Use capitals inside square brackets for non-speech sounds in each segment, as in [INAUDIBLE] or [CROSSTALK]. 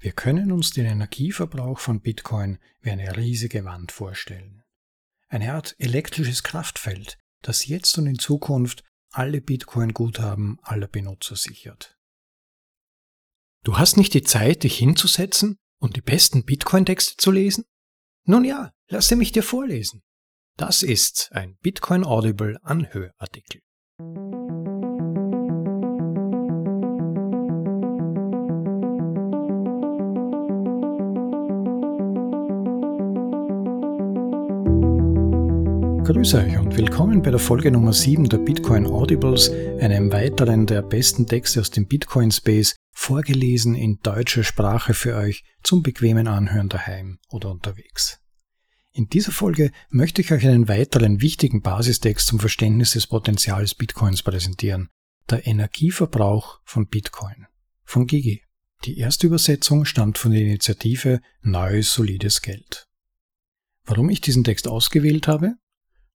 Wir können uns den Energieverbrauch von Bitcoin wie eine riesige Wand vorstellen. Eine Art elektrisches Kraftfeld, das jetzt und in Zukunft alle Bitcoin-Guthaben aller Benutzer sichert. Du hast nicht die Zeit, dich hinzusetzen und die besten Bitcoin-Texte zu lesen? Nun ja, lasse mich dir vorlesen. Das ist ein Bitcoin Audible Anhörartikel. Grüße euch und willkommen bei der Folge Nummer 7 der Bitcoin Audibles, einem weiteren der besten Texte aus dem Bitcoin Space, vorgelesen in deutscher Sprache für euch zum bequemen Anhören daheim oder unterwegs. In dieser Folge möchte ich euch einen weiteren wichtigen Basistext zum Verständnis des Potenzials Bitcoins präsentieren. Der Energieverbrauch von Bitcoin. Von Gigi. Die erste Übersetzung stammt von der Initiative Neues solides Geld. Warum ich diesen Text ausgewählt habe?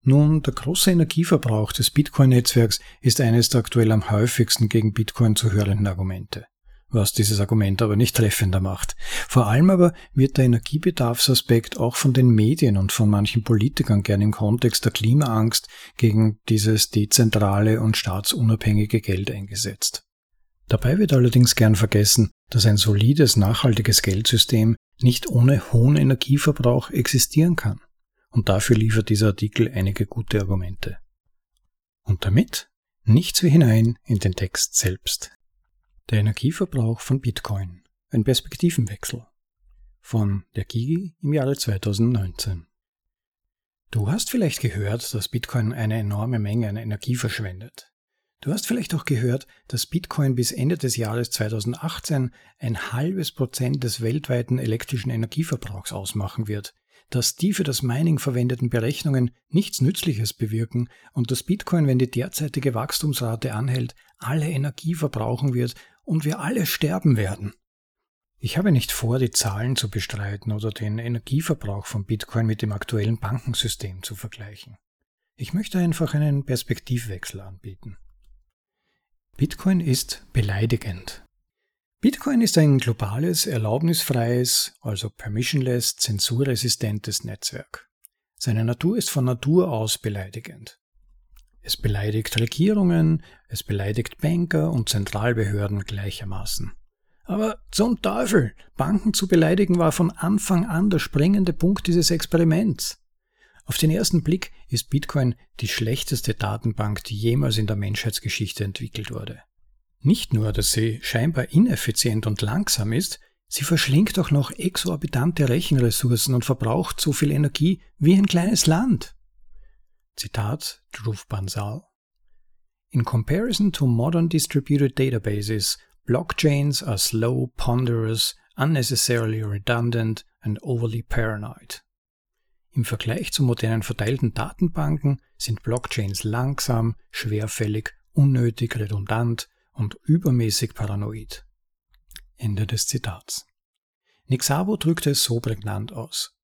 Nun, der große Energieverbrauch des Bitcoin-Netzwerks ist eines der aktuell am häufigsten gegen Bitcoin zu hörenden Argumente. Was dieses Argument aber nicht treffender macht. Vor allem aber wird der Energiebedarfsaspekt auch von den Medien und von manchen Politikern gern im Kontext der Klimaangst gegen dieses dezentrale und staatsunabhängige Geld eingesetzt. Dabei wird allerdings gern vergessen, dass ein solides, nachhaltiges Geldsystem nicht ohne hohen Energieverbrauch existieren kann und dafür liefert dieser Artikel einige gute Argumente. Und damit nichts wie hinein in den Text selbst. Der Energieverbrauch von Bitcoin. Ein Perspektivenwechsel. Von der Gigi im Jahre 2019. Du hast vielleicht gehört, dass Bitcoin eine enorme Menge an Energie verschwendet. Du hast vielleicht auch gehört, dass Bitcoin bis Ende des Jahres 2018 ein halbes Prozent des weltweiten elektrischen Energieverbrauchs ausmachen wird, dass die für das Mining verwendeten Berechnungen nichts Nützliches bewirken und dass Bitcoin, wenn die derzeitige Wachstumsrate anhält, alle Energie verbrauchen wird und wir alle sterben werden. Ich habe nicht vor, die Zahlen zu bestreiten oder den Energieverbrauch von Bitcoin mit dem aktuellen Bankensystem zu vergleichen. Ich möchte einfach einen Perspektivwechsel anbieten. Bitcoin ist beleidigend. Bitcoin ist ein globales, erlaubnisfreies, also permissionless, zensurresistentes Netzwerk. Seine Natur ist von Natur aus beleidigend. Es beleidigt Regierungen, es beleidigt Banker und Zentralbehörden gleichermaßen. Aber zum Teufel, Banken zu beleidigen war von Anfang an der springende Punkt dieses Experiments. Auf den ersten Blick ist Bitcoin die schlechteste Datenbank, die jemals in der Menschheitsgeschichte entwickelt wurde. Nicht nur, dass sie scheinbar ineffizient und langsam ist, sie verschlingt auch noch exorbitante Rechenressourcen und verbraucht so viel Energie wie ein kleines Land. Zitat Dhruv Bansal. In comparison to modern distributed databases, blockchains are slow, ponderous, unnecessarily redundant and overly paranoid. Im Vergleich zu modernen verteilten Datenbanken sind Blockchains langsam, schwerfällig, unnötig, redundant, und übermäßig paranoid. Ende des Zitats. Nixabo drückte es so prägnant aus.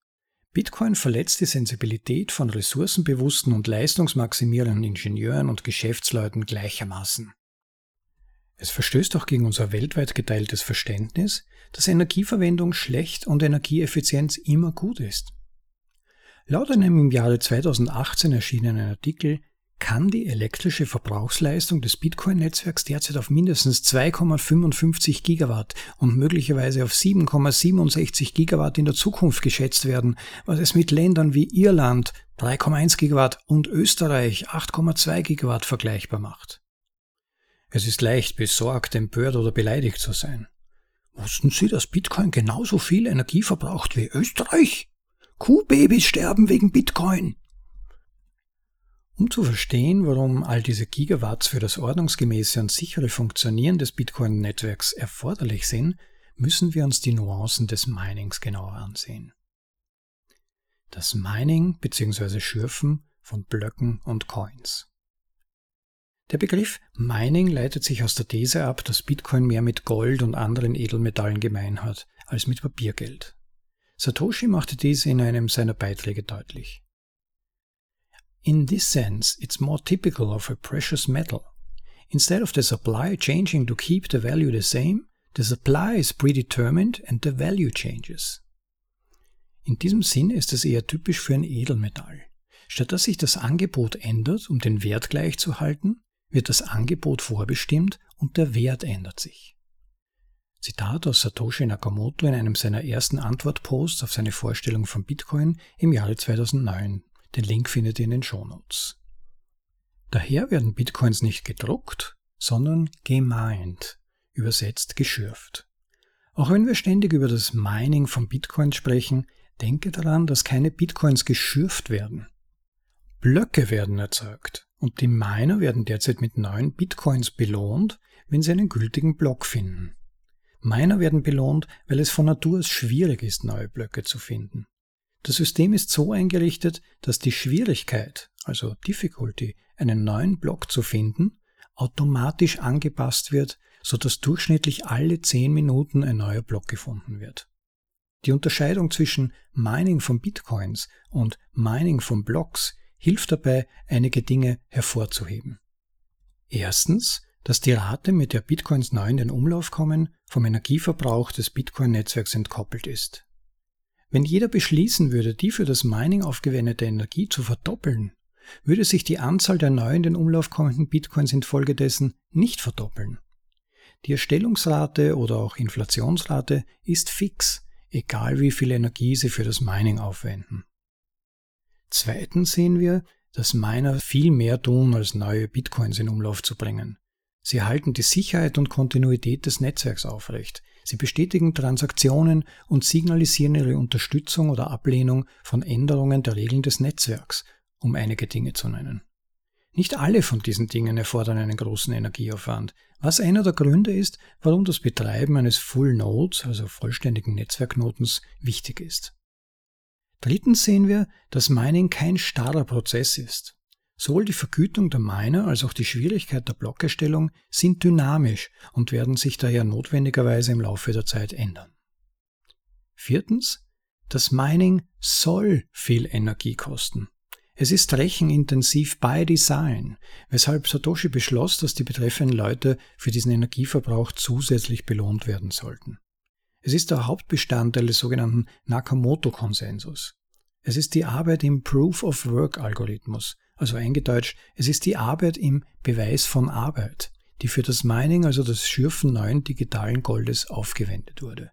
Bitcoin verletzt die Sensibilität von ressourcenbewussten und leistungsmaximierenden Ingenieuren und Geschäftsleuten gleichermaßen. Es verstößt auch gegen unser weltweit geteiltes Verständnis, dass Energieverwendung schlecht und Energieeffizienz immer gut ist. Laut einem im Jahre 2018 erschienenen Artikel kann die elektrische Verbrauchsleistung des Bitcoin-Netzwerks derzeit auf mindestens 2,55 Gigawatt und möglicherweise auf 7,67 Gigawatt in der Zukunft geschätzt werden, was es mit Ländern wie Irland 3,1 Gigawatt und Österreich 8,2 Gigawatt vergleichbar macht. Es ist leicht, besorgt, empört oder beleidigt zu sein. Wussten Sie, dass Bitcoin genauso viel Energie verbraucht wie Österreich? Kuhbabys sterben wegen Bitcoin. Um zu verstehen, warum all diese Gigawatts für das ordnungsgemäße und sichere Funktionieren des Bitcoin-Netzwerks erforderlich sind, müssen wir uns die Nuancen des Minings genauer ansehen. Das Mining bzw. Schürfen von Blöcken und Coins. Der Begriff Mining leitet sich aus der These ab, dass Bitcoin mehr mit Gold und anderen Edelmetallen gemein hat als mit Papiergeld. Satoshi machte dies in einem seiner Beiträge deutlich. In this sense, it's more typical of a precious metal. Instead of the supply changing to keep the value the same, The supply is predetermined and the value changes. In diesem Sinn ist es eher typisch für ein Edelmetall. Statt dass sich das Angebot ändert, um den Wert gleich zu halten, wird das Angebot vorbestimmt und der Wert ändert sich. Zitat aus Satoshi Nakamoto in einem seiner ersten Antwortposts auf seine Vorstellung von Bitcoin im Jahre 2009. Den Link findet ihr in den Shownotes. Daher werden Bitcoins nicht gedruckt, sondern gemeint, übersetzt geschürft. Auch wenn wir ständig über das Mining von Bitcoins sprechen, denke daran, dass keine Bitcoins geschürft werden. Blöcke werden erzeugt und die Miner werden derzeit mit neuen Bitcoins belohnt, wenn sie einen gültigen Block finden. Miner werden belohnt, weil es von Natur aus schwierig ist, neue Blöcke zu finden. Das System ist so eingerichtet, dass die Schwierigkeit, also Difficulty, einen neuen Block zu finden, automatisch angepasst wird, so dass durchschnittlich alle 10 Minuten ein neuer Block gefunden wird. Die Unterscheidung zwischen Mining von Bitcoins und Mining von Blocks hilft dabei, einige Dinge hervorzuheben. Erstens, dass die Rate, mit der Bitcoins neu in den Umlauf kommen, vom Energieverbrauch des Bitcoin-Netzwerks entkoppelt ist. Wenn jeder beschließen würde, die für das Mining aufgewendete Energie zu verdoppeln, würde sich die Anzahl der neu in den Umlauf kommenden Bitcoins infolgedessen nicht verdoppeln. Die Erstellungsrate oder auch Inflationsrate ist fix, egal wie viel Energie sie für das Mining aufwenden. Zweitens sehen wir, dass Miner viel mehr tun, als neue Bitcoins in Umlauf zu bringen. Sie halten die Sicherheit und Kontinuität des Netzwerks aufrecht. Sie bestätigen Transaktionen und signalisieren ihre Unterstützung oder Ablehnung von Änderungen der Regeln des Netzwerks, um einige Dinge zu nennen. Nicht alle von diesen Dingen erfordern einen großen Energieaufwand, was einer der Gründe ist, warum das Betreiben eines Full Nodes, also vollständigen Netzwerknotens, wichtig ist. Drittens sehen wir, dass Mining kein starrer Prozess ist. Sowohl die Vergütung der Miner als auch die Schwierigkeit der Blockerstellung sind dynamisch und werden sich daher notwendigerweise im Laufe der Zeit ändern. Viertens, das Mining soll viel Energie kosten. Es ist rechenintensiv by Design, weshalb Satoshi beschloss, dass die betreffenden Leute für diesen Energieverbrauch zusätzlich belohnt werden sollten. Es ist der Hauptbestandteil des sogenannten Nakamoto-Konsensus. Es ist die Arbeit im Proof-of-Work-Algorithmus, also eingedeutscht, es ist die Arbeit im Beweis von Arbeit, die für das Mining, also das Schürfen neuen digitalen Goldes aufgewendet wurde.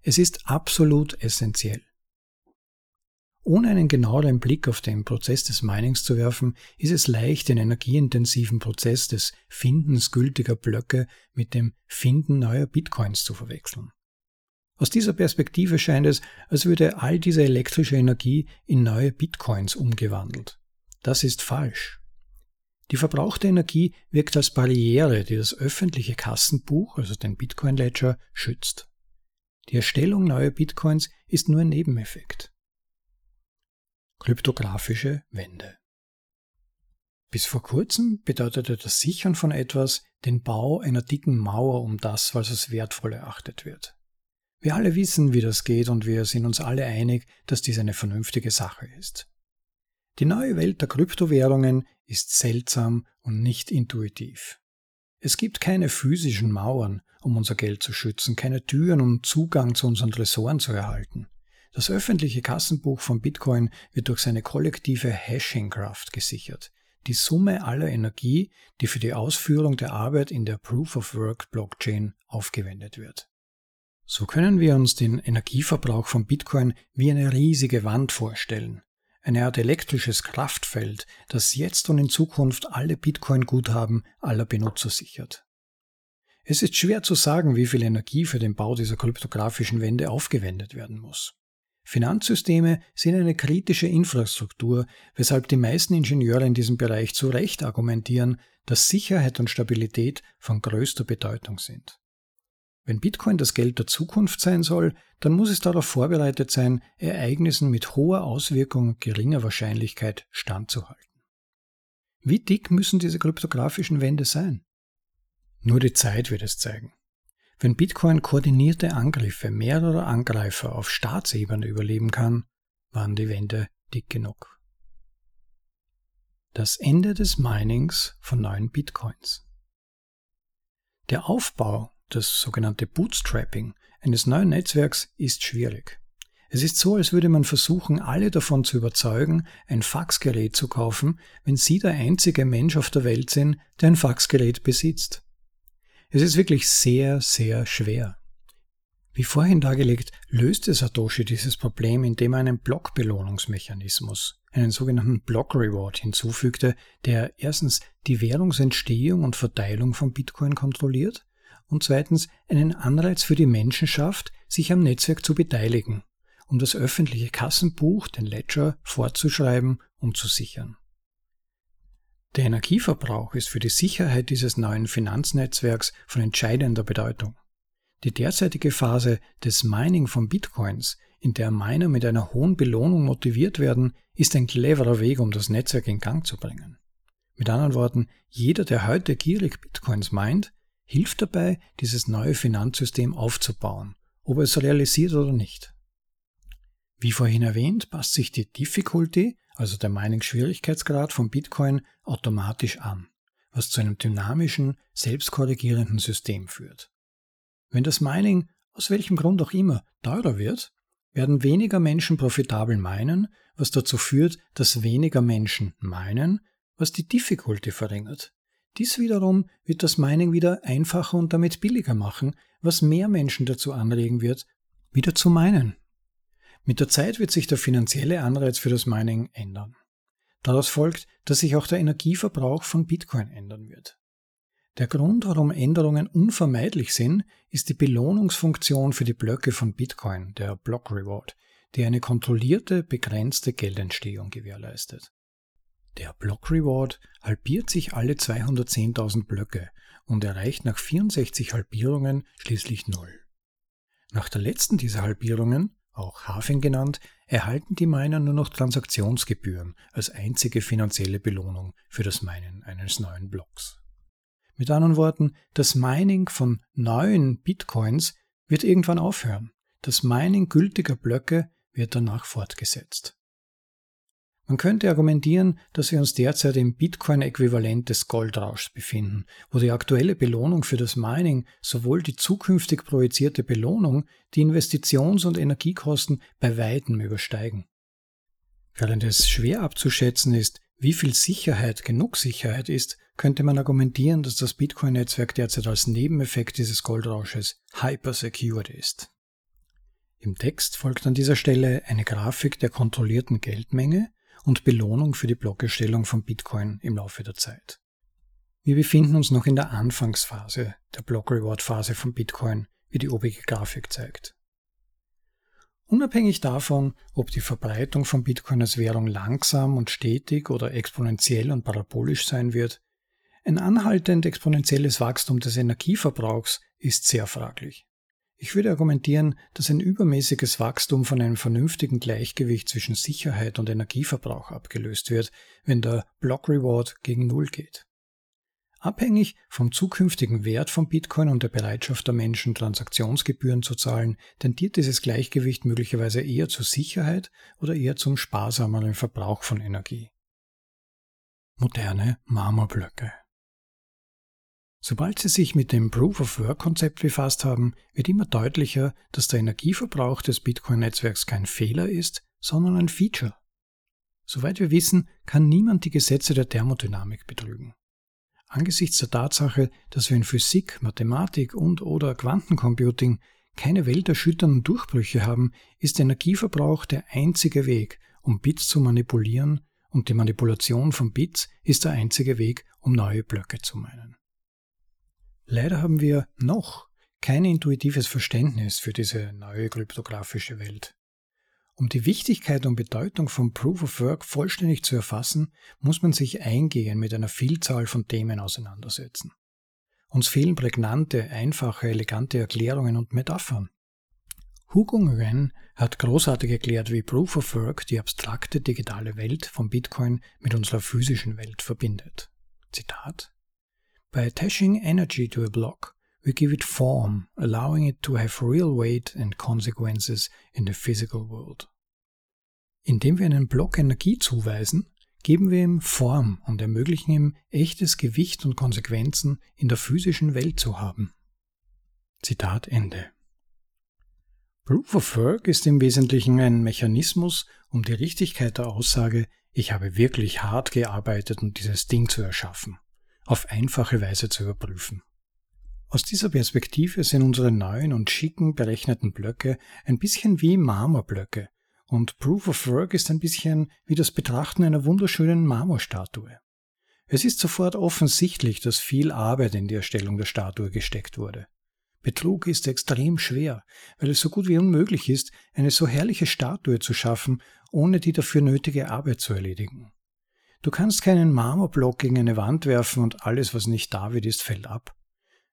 Es ist absolut essentiell. Ohne einen genaueren Blick auf den Prozess des Minings zu werfen, ist es leicht, den energieintensiven Prozess des Findens gültiger Blöcke mit dem Finden neuer Bitcoins zu verwechseln. Aus dieser Perspektive scheint es, als würde all diese elektrische Energie in neue Bitcoins umgewandelt. Das ist falsch. Die verbrauchte Energie wirkt als Barriere, die das öffentliche Kassenbuch, also den Bitcoin Ledger, schützt. Die Erstellung neuer Bitcoins ist nur ein Nebeneffekt. Kryptografische Wände. Bis vor kurzem bedeutete das Sichern von etwas den Bau einer dicken Mauer um das, was als wertvoll erachtet wird. Wir alle wissen, wie das geht und wir sind uns alle einig, dass dies eine vernünftige Sache ist. Die neue Welt der Kryptowährungen ist seltsam und nicht intuitiv. Es gibt keine physischen Mauern, um unser Geld zu schützen, keine Türen, um Zugang zu unseren Tresoren zu erhalten. Das öffentliche Kassenbuch von Bitcoin wird durch seine kollektive Hashing-Kraft gesichert, die Summe aller Energie, die für die Ausführung der Arbeit in der Proof-of-Work-Blockchain aufgewendet wird. So können wir uns den Energieverbrauch von Bitcoin wie eine riesige Wand vorstellen. Eine Art elektrisches Kraftfeld, das jetzt und in Zukunft alle Bitcoin-Guthaben aller Benutzer sichert. Es ist schwer zu sagen, wie viel Energie für den Bau dieser kryptografischen Wände aufgewendet werden muss. Finanzsysteme sind eine kritische Infrastruktur, weshalb die meisten Ingenieure in diesem Bereich zu Recht argumentieren, dass Sicherheit und Stabilität von größter Bedeutung sind. Wenn Bitcoin das Geld der Zukunft sein soll, dann muss es darauf vorbereitet sein, Ereignissen mit hoher Auswirkung geringer Wahrscheinlichkeit standzuhalten. Wie dick müssen diese kryptografischen Wände sein? Nur die Zeit wird es zeigen. Wenn Bitcoin koordinierte Angriffe mehrerer Angreifer auf Staatsebene überleben kann, waren die Wände dick genug. Das Ende des Minings von neuen Bitcoins. Der Aufbau das sogenannte Bootstrapping eines neuen Netzwerks ist schwierig. Es ist so, als würde man versuchen, alle davon zu überzeugen, ein Faxgerät zu kaufen, wenn sie der einzige Mensch auf der Welt sind, der ein Faxgerät besitzt. Es ist wirklich sehr, sehr schwer. Wie vorhin dargelegt, löste Satoshi dieses Problem, indem er einen Blockbelohnungsmechanismus, einen sogenannten Block Reward hinzufügte, der erstens die Währungsentstehung und Verteilung von Bitcoin kontrolliert und zweitens einen Anreiz für die Menschen schafft, sich am Netzwerk zu beteiligen um das öffentliche Kassenbuch, den Ledger, fortzuschreiben und zu sichern. Der Energieverbrauch ist für die Sicherheit dieses neuen Finanznetzwerks von entscheidender Bedeutung. Die derzeitige Phase des Mining von Bitcoins, in der Miner mit einer hohen Belohnung motiviert werden, ist ein cleverer Weg, um das Netzwerk in Gang zu bringen. Mit anderen Worten, jeder, der heute gierig Bitcoins meint, hilft dabei, dieses neue Finanzsystem aufzubauen, ob es realisiert oder nicht. Wie vorhin erwähnt, passt sich die Difficulty, also der Mining-Schwierigkeitsgrad von Bitcoin, automatisch an, was zu einem dynamischen, selbstkorrigierenden System führt. Wenn das Mining, aus welchem Grund auch immer, teurer wird, werden weniger Menschen profitabel meinen, was dazu führt, dass weniger Menschen meinen, was die Difficulty verringert. Dies wiederum wird das Mining wieder einfacher und damit billiger machen, was mehr Menschen dazu anregen wird, wieder zu meinen. Mit der Zeit wird sich der finanzielle Anreiz für das Mining ändern. Daraus folgt, dass sich auch der Energieverbrauch von Bitcoin ändern wird. Der Grund, warum Änderungen unvermeidlich sind, ist die Belohnungsfunktion für die Blöcke von Bitcoin, der Block Reward, die eine kontrollierte, begrenzte Geldentstehung gewährleistet. Der Block Reward halbiert sich alle 210.000 Blöcke und erreicht nach 64 Halbierungen schließlich Null. Nach der letzten dieser Halbierungen auch Halving genannt, erhalten die Miner nur noch Transaktionsgebühren als einzige finanzielle Belohnung für das Minen eines neuen Blocks. Mit anderen Worten, das Mining von neuen Bitcoins wird irgendwann aufhören. Das Mining gültiger Blöcke wird danach fortgesetzt. Man könnte argumentieren, dass wir uns derzeit im Bitcoin-Äquivalent des Goldrauschs befinden, wo die aktuelle Belohnung für das Mining sowohl die zukünftig projizierte Belohnung, die Investitions- und Energiekosten bei weitem übersteigen. Während es schwer abzuschätzen ist, wie viel Sicherheit genug Sicherheit ist, könnte man argumentieren, dass das Bitcoin-Netzwerk derzeit als Nebeneffekt dieses Goldrausches hyper-secured ist. Im Text folgt an dieser Stelle eine Grafik der kontrollierten Geldmenge, und Belohnung für die Blockerstellung von Bitcoin im Laufe der Zeit. Wir befinden uns noch in der Anfangsphase der Block-Reward-Phase von Bitcoin, wie die obige Grafik zeigt. Unabhängig davon, ob die Verbreitung von Bitcoin als Währung langsam und stetig oder exponentiell und parabolisch sein wird, ein anhaltend exponentielles Wachstum des Energieverbrauchs ist sehr fraglich. Ich würde argumentieren, dass ein übermäßiges Wachstum von einem vernünftigen Gleichgewicht zwischen Sicherheit und Energieverbrauch abgelöst wird, wenn der Block Reward gegen Null geht. Abhängig vom zukünftigen Wert von Bitcoin und der Bereitschaft der Menschen, Transaktionsgebühren zu zahlen, tendiert dieses Gleichgewicht möglicherweise eher zur Sicherheit oder eher zum sparsameren Verbrauch von Energie. Moderne Marmorblöcke Sobald Sie sich mit dem Proof-of-Work-Konzept befasst haben, wird immer deutlicher, dass der Energieverbrauch des Bitcoin-Netzwerks kein Fehler ist, sondern ein Feature. Soweit wir wissen, kann niemand die Gesetze der Thermodynamik betrügen. Angesichts der Tatsache, dass wir in Physik, Mathematik und oder Quantencomputing keine welterschütternden Durchbrüche haben, ist Energieverbrauch der einzige Weg, um Bits zu manipulieren und die Manipulation von Bits ist der einzige Weg, um neue Blöcke zu meinen. Leider haben wir noch kein intuitives Verständnis für diese neue kryptografische Welt. Um die Wichtigkeit und Bedeutung von Proof of Work vollständig zu erfassen, muss man sich eingehend mit einer Vielzahl von Themen auseinandersetzen. Uns fehlen prägnante, einfache, elegante Erklärungen und Metaphern. Hugo Nguyen hat großartig erklärt, wie Proof of Work die abstrakte digitale Welt von Bitcoin mit unserer physischen Welt verbindet. Zitat By attaching energy to a block, we give it form, allowing it to have real weight and consequences in the physical world. Indem wir einem Block Energie zuweisen, geben wir ihm Form und ermöglichen ihm echtes Gewicht und Konsequenzen in der physischen Welt zu haben. Zitat Ende. Proof of Work ist im Wesentlichen ein Mechanismus, um die Richtigkeit der Aussage, ich habe wirklich hart gearbeitet, um dieses Ding zu erschaffen, auf einfache Weise zu überprüfen. Aus dieser Perspektive sind unsere neuen und schicken berechneten Blöcke ein bisschen wie Marmorblöcke und Proof of Work ist ein bisschen wie das Betrachten einer wunderschönen Marmorstatue. Es ist sofort offensichtlich, dass viel Arbeit in die Erstellung der Statue gesteckt wurde. Betrug ist extrem schwer, weil es so gut wie unmöglich ist, eine so herrliche Statue zu schaffen, ohne die dafür nötige Arbeit zu erledigen. Du kannst keinen Marmorblock gegen eine Wand werfen und alles, was nicht David ist, fällt ab.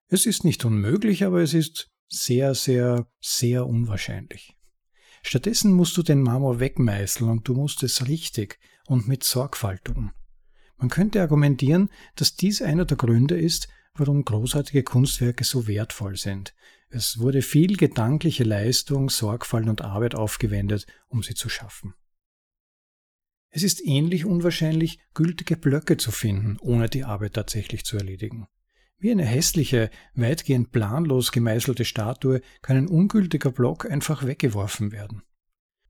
Es ist nicht unmöglich, aber es ist sehr, sehr, sehr unwahrscheinlich. Stattdessen musst du den Marmor wegmeißeln und du musst es richtig und mit Sorgfalt tun. Man könnte argumentieren, dass dies einer der Gründe ist, warum großartige Kunstwerke so wertvoll sind. Es wurde viel gedankliche Leistung, Sorgfalt und Arbeit aufgewendet, um sie zu schaffen. Es ist ähnlich unwahrscheinlich, gültige Blöcke zu finden, ohne die Arbeit tatsächlich zu erledigen. Wie eine hässliche, weitgehend planlos gemeißelte Statue kann ein ungültiger Block einfach weggeworfen werden.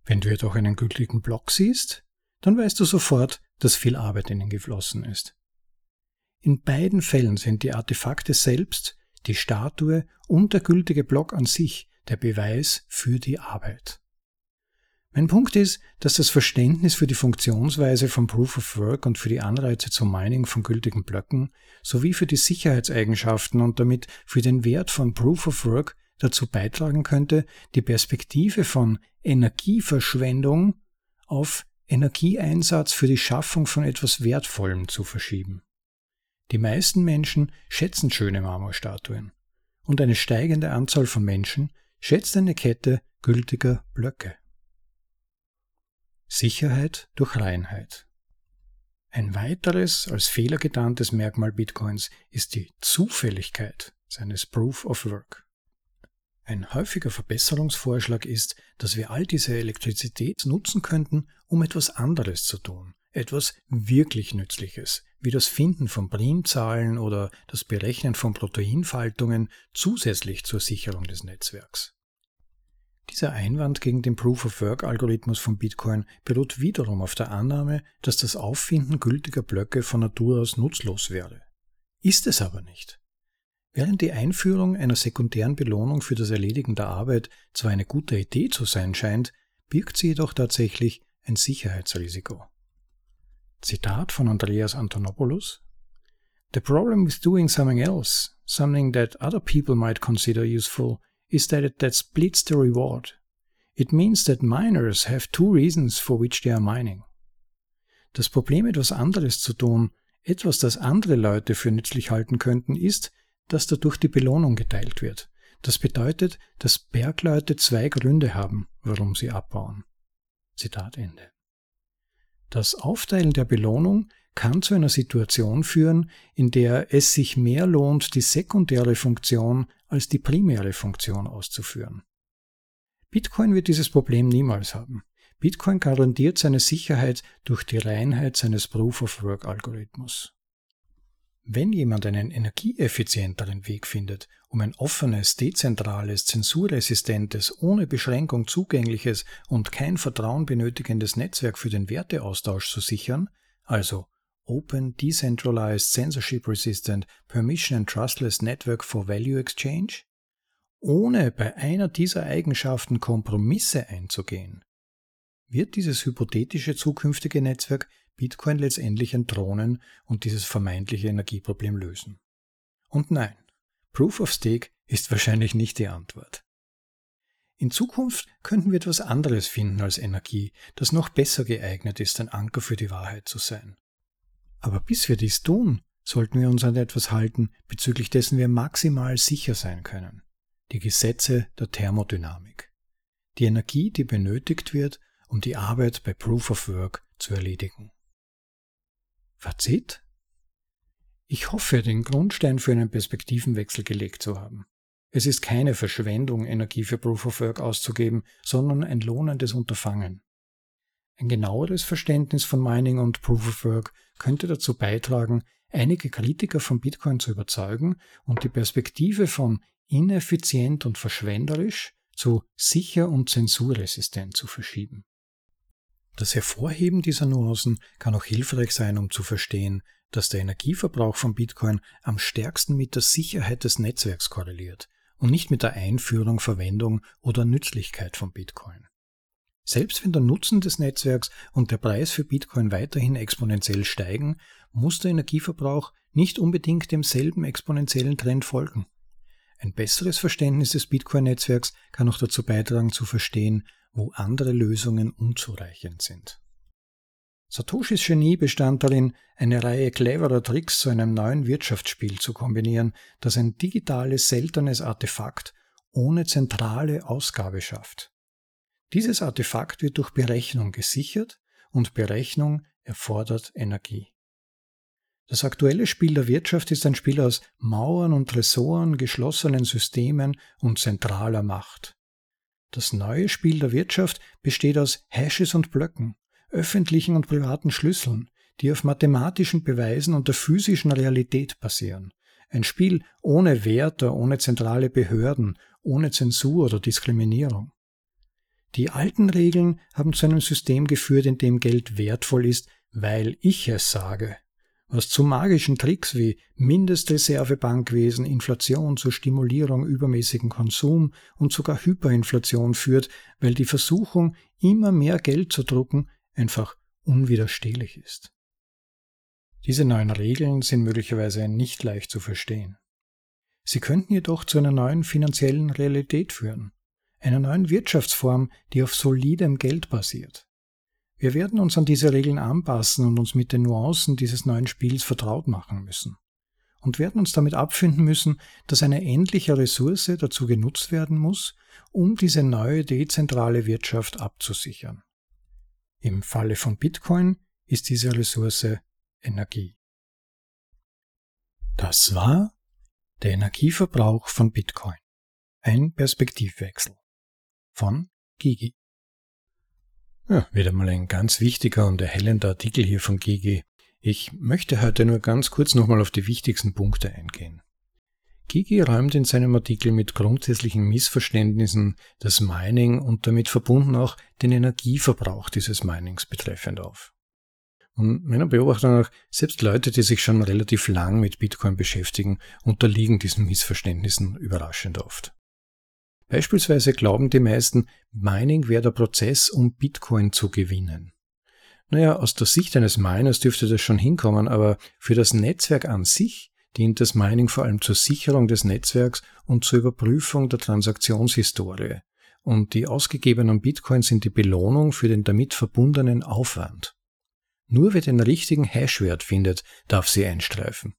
Wenn du jedoch einen gültigen Block siehst, dann weißt du sofort, dass viel Arbeit in ihn geflossen ist. In beiden Fällen sind die Artefakte selbst, die Statue und der gültige Block an sich der Beweis für die Arbeit. Mein Punkt ist, dass das Verständnis für die Funktionsweise von Proof of Work und für die Anreize zum Mining von gültigen Blöcken sowie für die Sicherheitseigenschaften und damit für den Wert von Proof of Work dazu beitragen könnte, die Perspektive von Energieverschwendung auf Energieeinsatz für die Schaffung von etwas Wertvollem zu verschieben. Die meisten Menschen schätzen schöne Marmorstatuen und eine steigende Anzahl von Menschen schätzt eine Kette gültiger Blöcke. Sicherheit durch Reinheit. Ein weiteres als Fehler getarntes Merkmal Bitcoins ist die Zufälligkeit seines Proof of Work. Ein häufiger Verbesserungsvorschlag ist, dass wir all diese Elektrizität nutzen könnten, um etwas anderes zu tun, etwas wirklich Nützliches, wie das Finden von Primzahlen oder das Berechnen von Proteinfaltungen zusätzlich zur Sicherung des Netzwerks. Dieser Einwand gegen den Proof-of-Work-Algorithmus von Bitcoin beruht wiederum auf der Annahme, dass das Auffinden gültiger Blöcke von Natur aus nutzlos wäre. Ist es aber nicht. Während die Einführung einer sekundären Belohnung für das Erledigen der Arbeit zwar eine gute Idee zu sein scheint, birgt sie jedoch tatsächlich ein Sicherheitsrisiko. Zitat von Andreas Antonopoulos The problem with doing something else, something that other people might consider useful, is that it that splits the reward. It means that miners have two reasons for which they are mining. Das Problem, etwas anderes zu tun, etwas, das andere Leute für nützlich halten könnten, ist, dass dadurch die Belohnung geteilt wird. Das bedeutet, dass Bergleute zwei Gründe haben, warum sie abbauen. Zitat Ende. Das Aufteilen der Belohnung kann zu einer Situation führen, in der es sich mehr lohnt, die sekundäre Funktion als die primäre Funktion auszuführen. Bitcoin wird dieses Problem niemals haben. Bitcoin garantiert seine Sicherheit durch die Reinheit seines Proof-of-Work-Algorithmus. Wenn jemand einen energieeffizienteren Weg findet, um ein offenes, dezentrales, zensurresistentes, ohne Beschränkung zugängliches und kein Vertrauen benötigendes Netzwerk für den Werteaustausch zu sichern, also Open, Decentralized, Censorship Resistant, Permission and Trustless Network for Value Exchange? Ohne bei einer dieser Eigenschaften Kompromisse einzugehen, wird dieses hypothetische zukünftige Netzwerk Bitcoin letztendlich entthronen und dieses vermeintliche Energieproblem lösen. Und nein, Proof of Stake ist wahrscheinlich nicht die Antwort. In Zukunft könnten wir etwas anderes finden als Energie, das noch besser geeignet ist, ein Anker für die Wahrheit zu sein. Aber bis wir dies tun, sollten wir uns an etwas halten, bezüglich dessen wir maximal sicher sein können. Die Gesetze der Thermodynamik. Die Energie, die benötigt wird, um die Arbeit bei Proof of Work zu erledigen. Fazit? Ich hoffe, den Grundstein für einen Perspektivenwechsel gelegt zu haben. Es ist keine Verschwendung, Energie für Proof of Work auszugeben, sondern ein lohnendes Unterfangen. Ein genaueres Verständnis von Mining und Proof of Work könnte dazu beitragen, einige Kritiker von Bitcoin zu überzeugen und die Perspektive von ineffizient und verschwenderisch zu sicher und zensurresistent zu verschieben. Das Hervorheben dieser Nuancen kann auch hilfreich sein, um zu verstehen, dass der Energieverbrauch von Bitcoin am stärksten mit der Sicherheit des Netzwerks korreliert und nicht mit der Einführung, Verwendung oder Nützlichkeit von Bitcoin. Selbst wenn der Nutzen des Netzwerks und der Preis für Bitcoin weiterhin exponentiell steigen, muss der Energieverbrauch nicht unbedingt demselben exponentiellen Trend folgen. Ein besseres Verständnis des Bitcoin-Netzwerks kann auch dazu beitragen zu verstehen, wo andere Lösungen unzureichend sind. Satoshis Genie bestand darin, eine Reihe cleverer Tricks zu einem neuen Wirtschaftsspiel zu kombinieren, das ein digitales, seltenes Artefakt ohne zentrale Ausgabe schafft. Dieses Artefakt wird durch Berechnung gesichert und Berechnung erfordert Energie. Das aktuelle Spiel der Wirtschaft ist ein Spiel aus Mauern und Tresoren, geschlossenen Systemen und zentraler Macht. Das neue Spiel der Wirtschaft besteht aus Hashes und Blöcken, öffentlichen und privaten Schlüsseln, die auf mathematischen Beweisen und der physischen Realität basieren. Ein Spiel ohne Werte, ohne zentrale Behörden, ohne Zensur oder Diskriminierung. Die alten Regeln haben zu einem System geführt, in dem Geld wertvoll ist, weil ich es sage, was zu magischen Tricks wie Mindestreservebankwesen, Inflation zur Stimulierung übermäßigen Konsum und sogar Hyperinflation führt, weil die Versuchung, immer mehr Geld zu drucken, einfach unwiderstehlich ist. Diese neuen Regeln sind möglicherweise nicht leicht zu verstehen. Sie könnten jedoch zu einer neuen finanziellen Realität führen, einer neuen Wirtschaftsform, die auf solidem Geld basiert. Wir werden uns an diese Regeln anpassen und uns mit den Nuancen dieses neuen Spiels vertraut machen müssen. Und werden uns damit abfinden müssen, dass eine endliche Ressource dazu genutzt werden muss, um diese neue dezentrale Wirtschaft abzusichern. Im Falle von Bitcoin ist diese Ressource Energie. Das war der Energieverbrauch von Bitcoin. Ein Perspektivwechsel von Gigi. Ja, wieder mal ein ganz wichtiger und erhellender Artikel hier von Gigi. Ich möchte heute nur ganz kurz nochmal auf die wichtigsten Punkte eingehen. Gigi räumt in seinem Artikel mit grundsätzlichen Missverständnissen das Mining und damit verbunden auch den Energieverbrauch dieses Minings betreffend auf. Und meiner Beobachtung nach, selbst Leute, die sich schon relativ lang mit Bitcoin beschäftigen, unterliegen diesen Missverständnissen überraschend oft. Beispielsweise glauben die meisten, Mining wäre der Prozess, um Bitcoin zu gewinnen. Naja, aus der Sicht eines Miners dürfte das schon hinkommen, aber für das Netzwerk an sich dient das Mining vor allem zur Sicherung des Netzwerks und zur Überprüfung der Transaktionshistorie. Und die ausgegebenen Bitcoins sind die Belohnung für den damit verbundenen Aufwand. Nur wer den richtigen Hashwert findet, darf sie einstreifen.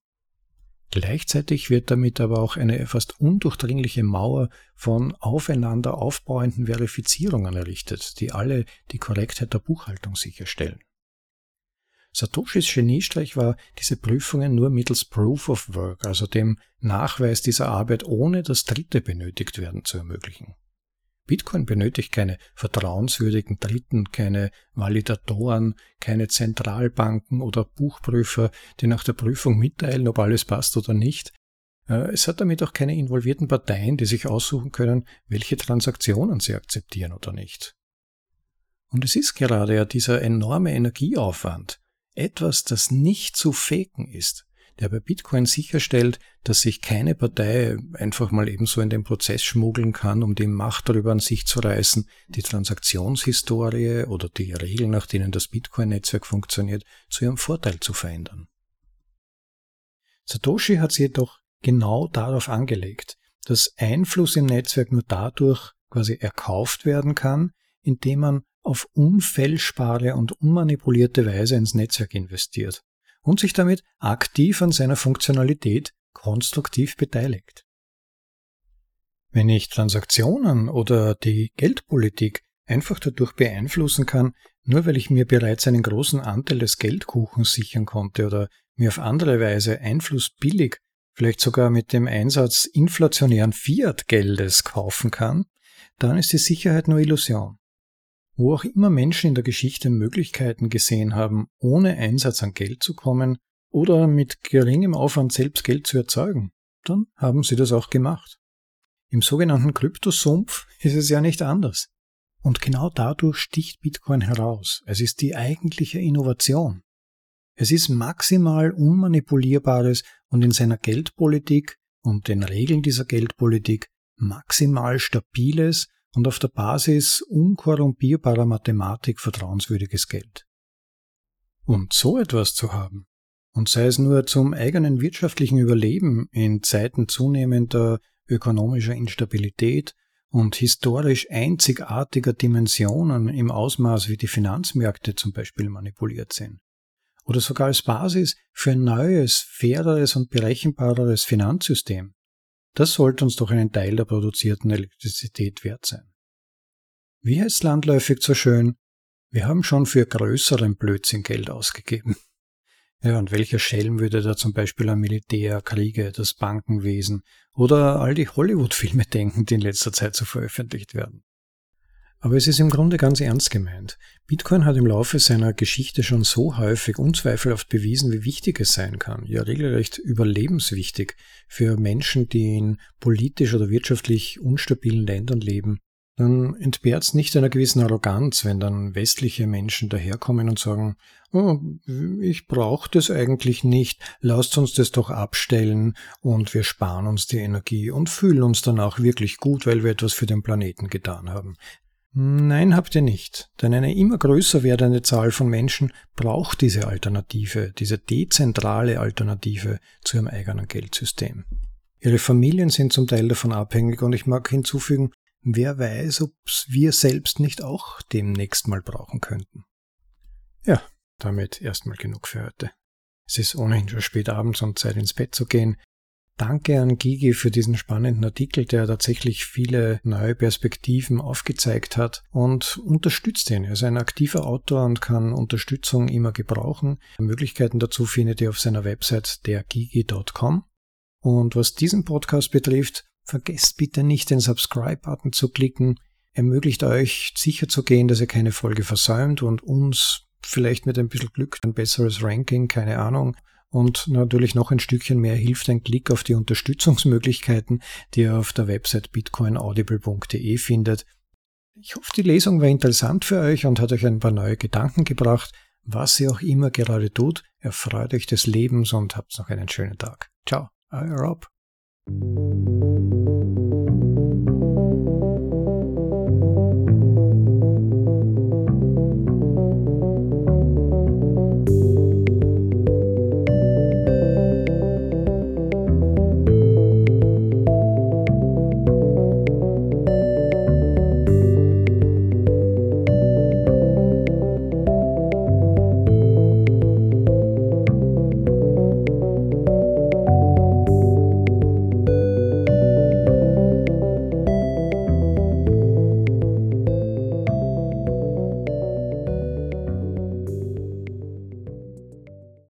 Gleichzeitig wird damit aber auch eine fast undurchdringliche Mauer von aufeinander aufbauenden Verifizierungen errichtet, die alle die Korrektheit der Buchhaltung sicherstellen. Satoshis Geniestreich war, diese Prüfungen nur mittels Proof of Work, also dem Nachweis dieser Arbeit ohne das Dritte benötigt werden, zu ermöglichen. Bitcoin benötigt keine vertrauenswürdigen Dritten, keine Validatoren, keine Zentralbanken oder Buchprüfer, die nach der Prüfung mitteilen, ob alles passt oder nicht. Äh, es hat damit auch keine involvierten Parteien, die sich aussuchen können, welche Transaktionen sie akzeptieren oder nicht. Und es ist gerade ja dieser enorme Energieaufwand, etwas, das nicht zu faken ist, der bei Bitcoin sicherstellt, dass sich keine Partei einfach mal ebenso in den Prozess schmuggeln kann, um die Macht darüber an sich zu reißen, die Transaktionshistorie oder die Regeln, nach denen das Bitcoin-Netzwerk funktioniert, zu ihrem Vorteil zu verändern. Satoshi hat sie jedoch genau darauf angelegt, dass Einfluss im Netzwerk nur dadurch quasi erkauft werden kann, indem man auf unfälschbare und unmanipulierte Weise ins Netzwerk investiert und sich damit aktiv an seiner Funktionalität konstruktiv beteiligt. Wenn ich Transaktionen oder die Geldpolitik einfach dadurch beeinflussen kann, nur weil ich mir bereits einen großen Anteil des Geldkuchens sichern konnte oder mir auf andere Weise Einfluss billig, vielleicht sogar mit dem Einsatz inflationären Fiat-Geldes kaufen kann, dann ist die Sicherheit nur Illusion. Wo auch immer Menschen in der Geschichte Möglichkeiten gesehen haben, ohne Einsatz an Geld zu kommen oder mit geringem Aufwand selbst Geld zu erzeugen, dann haben sie das auch gemacht. Im sogenannten Kryptosumpf ist es ja nicht anders. Und genau dadurch sticht Bitcoin heraus. Es ist die eigentliche Innovation. Es ist maximal unmanipulierbares und in seiner Geldpolitik und den Regeln dieser Geldpolitik maximal stabiles und auf der Basis unkorrumpierbarer Mathematik vertrauenswürdiges Geld. Und so etwas zu haben, und sei es nur zum eigenen wirtschaftlichen Überleben in Zeiten zunehmender ökonomischer Instabilität und historisch einzigartiger Dimensionen im Ausmaß, wie die Finanzmärkte zum Beispiel manipuliert sind. Oder sogar als Basis für ein neues, faireres und berechenbareres Finanzsystem. Das sollte uns doch einen Teil der produzierten Elektrizität wert sein. Wie heißt landläufig so schön? Wir haben schon für größeren Blödsinn Geld ausgegeben. [LAUGHS] Ja, und welcher Schelm würde da zum Beispiel an Militär, Kriege, das Bankenwesen oder all die Hollywood-Filme denken, die in letzter Zeit so veröffentlicht werden? Aber es ist im Grunde ganz ernst gemeint. Bitcoin hat im Laufe seiner Geschichte schon so häufig unzweifelhaft bewiesen, wie wichtig es sein kann. Ja, regelrecht überlebenswichtig für Menschen, die in politisch oder wirtschaftlich unstabilen Ländern leben dann entbehrt es nicht einer gewissen Arroganz, wenn dann westliche Menschen daherkommen und sagen, oh, ich brauche das eigentlich nicht, lasst uns das doch abstellen und wir sparen uns die Energie und fühlen uns danach wirklich gut, weil wir etwas für den Planeten getan haben. Nein, habt ihr nicht, denn eine immer größer werdende Zahl von Menschen braucht diese Alternative, diese dezentrale Alternative zu ihrem eigenen Geldsystem. Ihre Familien sind zum Teil davon abhängig und ich mag hinzufügen, Wer weiß, ob wir selbst nicht auch demnächst mal brauchen könnten. Ja, damit erstmal genug für heute. Es ist ohnehin schon spät abends und Zeit ins Bett zu gehen. Danke an Gigi für diesen spannenden Artikel, der tatsächlich viele neue Perspektiven aufgezeigt hat und unterstützt ihn. Er ist ein aktiver Autor und kann Unterstützung immer gebrauchen. Möglichkeiten dazu findet ihr auf seiner Website dergigi.com. Und was diesen Podcast betrifft, Vergesst bitte nicht, den Subscribe-Button zu klicken. Ermöglicht euch sicher zu gehen, dass ihr keine Folge versäumt und uns vielleicht mit ein bisschen Glück ein besseres Ranking, keine Ahnung. Und natürlich noch ein Stückchen mehr hilft ein Klick auf die Unterstützungsmöglichkeiten, die ihr auf der Website bitcoinaudible.de findet. Ich hoffe, die Lesung war interessant für euch und hat euch ein paar neue Gedanken gebracht. Was ihr auch immer gerade tut, erfreut euch des Lebens und habt noch einen schönen Tag. Ciao, euer Rob.